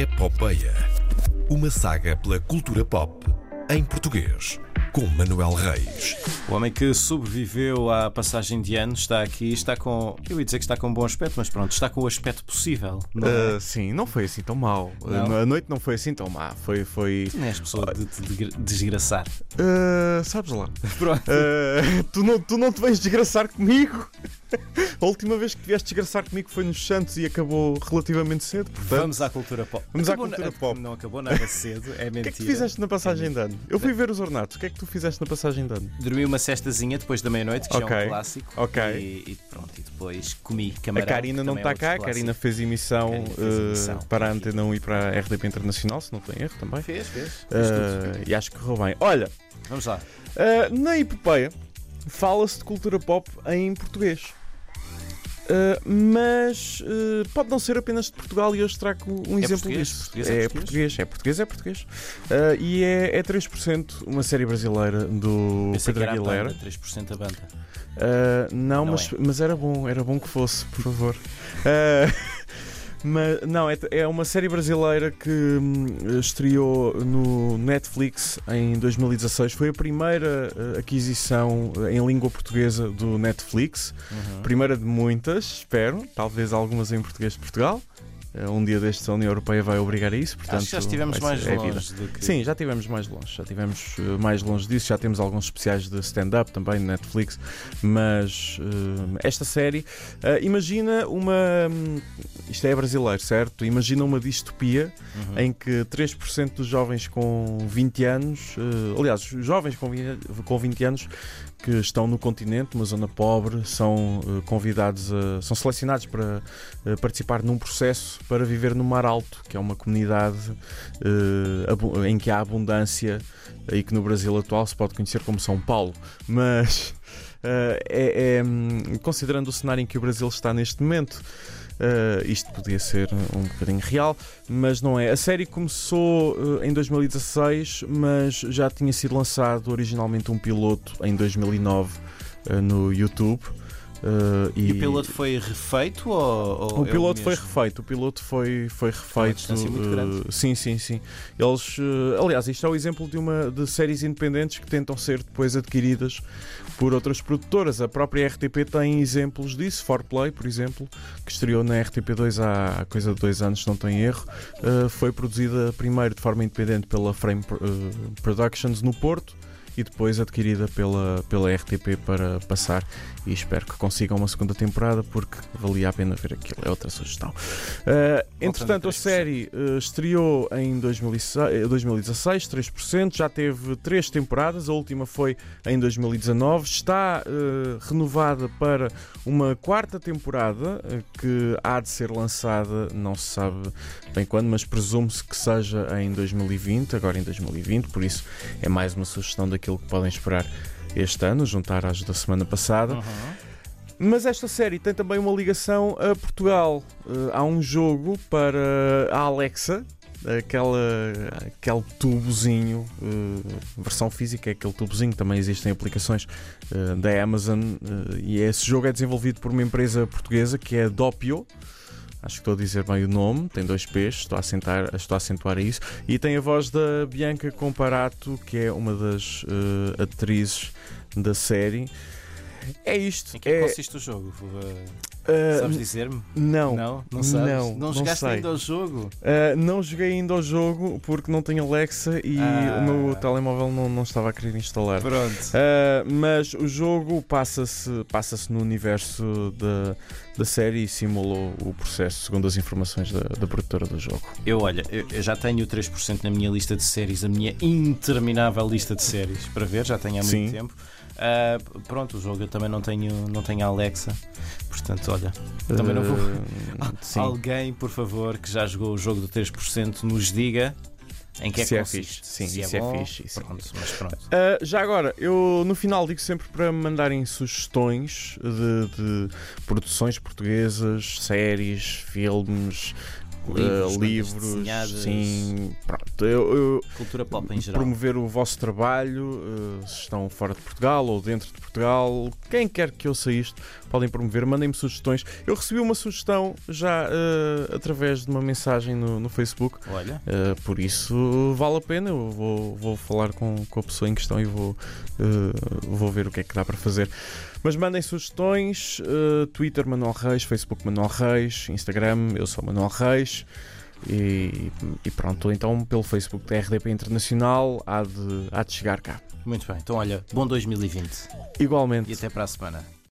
Epopeia. Uma saga pela cultura pop em português. Com Manuel Reis. O homem que sobreviveu à passagem de anos está aqui, está com. Eu ia dizer que está com um bom aspecto, mas pronto, está com o aspecto possível. Não é? Uh, sim, não foi assim tão mal. Não? A noite não foi assim tão má. Foi. foi... Tu não és pessoa de te de- desgraçar. Uh, sabes lá. Pronto. Uh, tu, não, tu não te vens desgraçar comigo. A última vez que te vieste desgraçar comigo foi nos Santos e acabou relativamente cedo. Portanto, Vamos à cultura pop. Vamos à Acabou cultura na- pop. Não acabou nada cedo, é mentira. o que é que tu fizeste na passagem de ano? Eu fui ver os ornatos. O que é que tu fizeste na passagem de ano? Dormi uma cestazinha depois da meia-noite, que já é um clássico. Ok. E, e pronto, e depois comi A camarão. Karina que não também é está cá. A Karina fez emissão, Karina fez uh, emissão. para a Antena 1 e para a RDP Internacional, se não tem erro também. Fez, fez. fez tudo. Uh, e acho que correu bem. Olha, Vamos lá. Uh, na epopeia fala-se de cultura pop em português. Uh, mas uh, pode não ser apenas de Portugal e hoje trago um É exemplo português? disso. Português é é português? português, é português, é português. Uh, e é, é 3% uma série brasileira do Pensei que Pedro era a Aguilera. banda, 3% da banda. Uh, não, Não mas, é. mas era bom, era bom que fosse, por favor. Mas, não, é, é uma série brasileira que hum, estreou no Netflix em 2016. Foi a primeira uh, aquisição uh, em língua portuguesa do Netflix. Uhum. Primeira de muitas, espero. Talvez algumas em português de Portugal. Uh, Um dia destes a União Europeia vai obrigar a isso. Portanto, Acho que já estivemos mais ser- é longe do que. Sim, já tivemos mais longe, já tivemos uh, mais longe disso, já temos alguns especiais de stand-up também no Netflix, mas uh, esta série, uh, imagina uma. hum, isto é brasileiro, certo? Imagina uma distopia Uhum. em que 3% dos jovens com 20 anos, uh, aliás, jovens com 20, com 20 anos que estão no continente, uma zona pobre, são convidados, a, são selecionados para participar num processo para viver no Mar Alto, que é uma comunidade uh, em que há abundância e que no Brasil atual se pode conhecer como São Paulo. Mas uh, é, é, hum, considerando o cenário em que o Brasil está neste momento. uh, isto podia ser um bocadinho real, mas não é. A série começou uh, em 2016, mas já tinha sido lançado originalmente um piloto em 2009 uh, no YouTube. Uh, E o piloto foi refeito ou. ou o é piloto foi refeito, o piloto foi, foi refeito. distância muito eh, grande. sim, sim, sim. Eles, eh, aliás, isto é o exemplo de uma de séries independentes que tentam ser depois adquiridas por outras produtoras. A própria RTP tem exemplos disso, Forplay, por exemplo, que estreou na RTP2 há coisa de dois anos, se não tem erro. foi produzida primeiro de forma independente pela Frame Productions no Porto. E depois adquirida pela, pela RTP para passar e espero que consigam uma segunda temporada porque valia a pena ver aquilo, é outra sugestão. Uh, entretanto, a 3%. série uh, estreou em 2006, eh, 2016, 3%, já teve três temporadas, a última foi em 2019, está uh, renovada para uma quarta temporada que há de ser lançada, não se sabe bem quando, mas presume-se que seja em 2020, agora em 2020, por isso é mais uma sugestão daquilo que podem esperar este ano, juntar às da semana passada. Uhum. Mas esta série tem também uma ligação a Portugal. Eh, há um jogo para a Alexa, aquela, aquele tubozinho, eh, versão física, é aquele tubozinho, também existem aplicações eh, da Amazon, e esse jogo é desenvolvido por uma empresa portuguesa que é a Doppio. Acho que estou a dizer bem o nome, tem dois P's, estou a, acentuar, estou a acentuar isso. E tem a voz da Bianca Comparato, que é uma das eh, atrizes da série. É isto. Em que é é, que consiste o jogo? Uh, eh, Sabes dizer-me? não, Não? Não sabes? não, não não jogaste sei. ainda ao jogo? Uh, não joguei ainda ao jogo porque não tenho Alexa e Ah. o meu telemóvel não, não estava a querer instalar. Pronto. Uh, mas o jogo passa-se passa no universo da, da série e simula o processo, segundo as informações da, da produtora do jogo. Eu, olha, eu, já tenho 3% na minha lista de séries, a minha interminável lista de séries para ver, já tenho há muito Sim. tempo. Ah, pronto, o jogo eu também não tenho, não tenho Alexa, portanto, olha, Também não vou- sim. alguém, por favor, que já jogou o jogo do 3% nos diga em que é Se que é fixe. Sim, Se é bom, fixe, isso é Pronto, mas pronto. Uh, já agora, eu no final digo sempre para me mandarem sugestões de, de produções portuguesas, séries, filmes, Livros, uh, livros desenhadas. sim, pronto. Eu, eu- Cultura pop em geral. promover o vosso trabalho, uh, se estão fora de Portugal ou dentro de Portugal, quem quer que ouça isto, podem promover, mandem-me sugestões. Eu recebi uma sugestão já uh, através de uma mensagem no, no Facebook, Olha, por isso vale a pena. Eu vou, vou falar com, com a pessoa em questão e vou, vou ver o que é que dá para fazer. Mas mandem sugestões: uh, Twitter Manuel Reis, Facebook Manuel Reis, Instagram, eu sou Manuel Reis. E, e pronto, então pelo Facebook da RDP Internacional há de, há de chegar cá. muito bem. Então, olha, bom 2020 Igualmente. e até para a semana.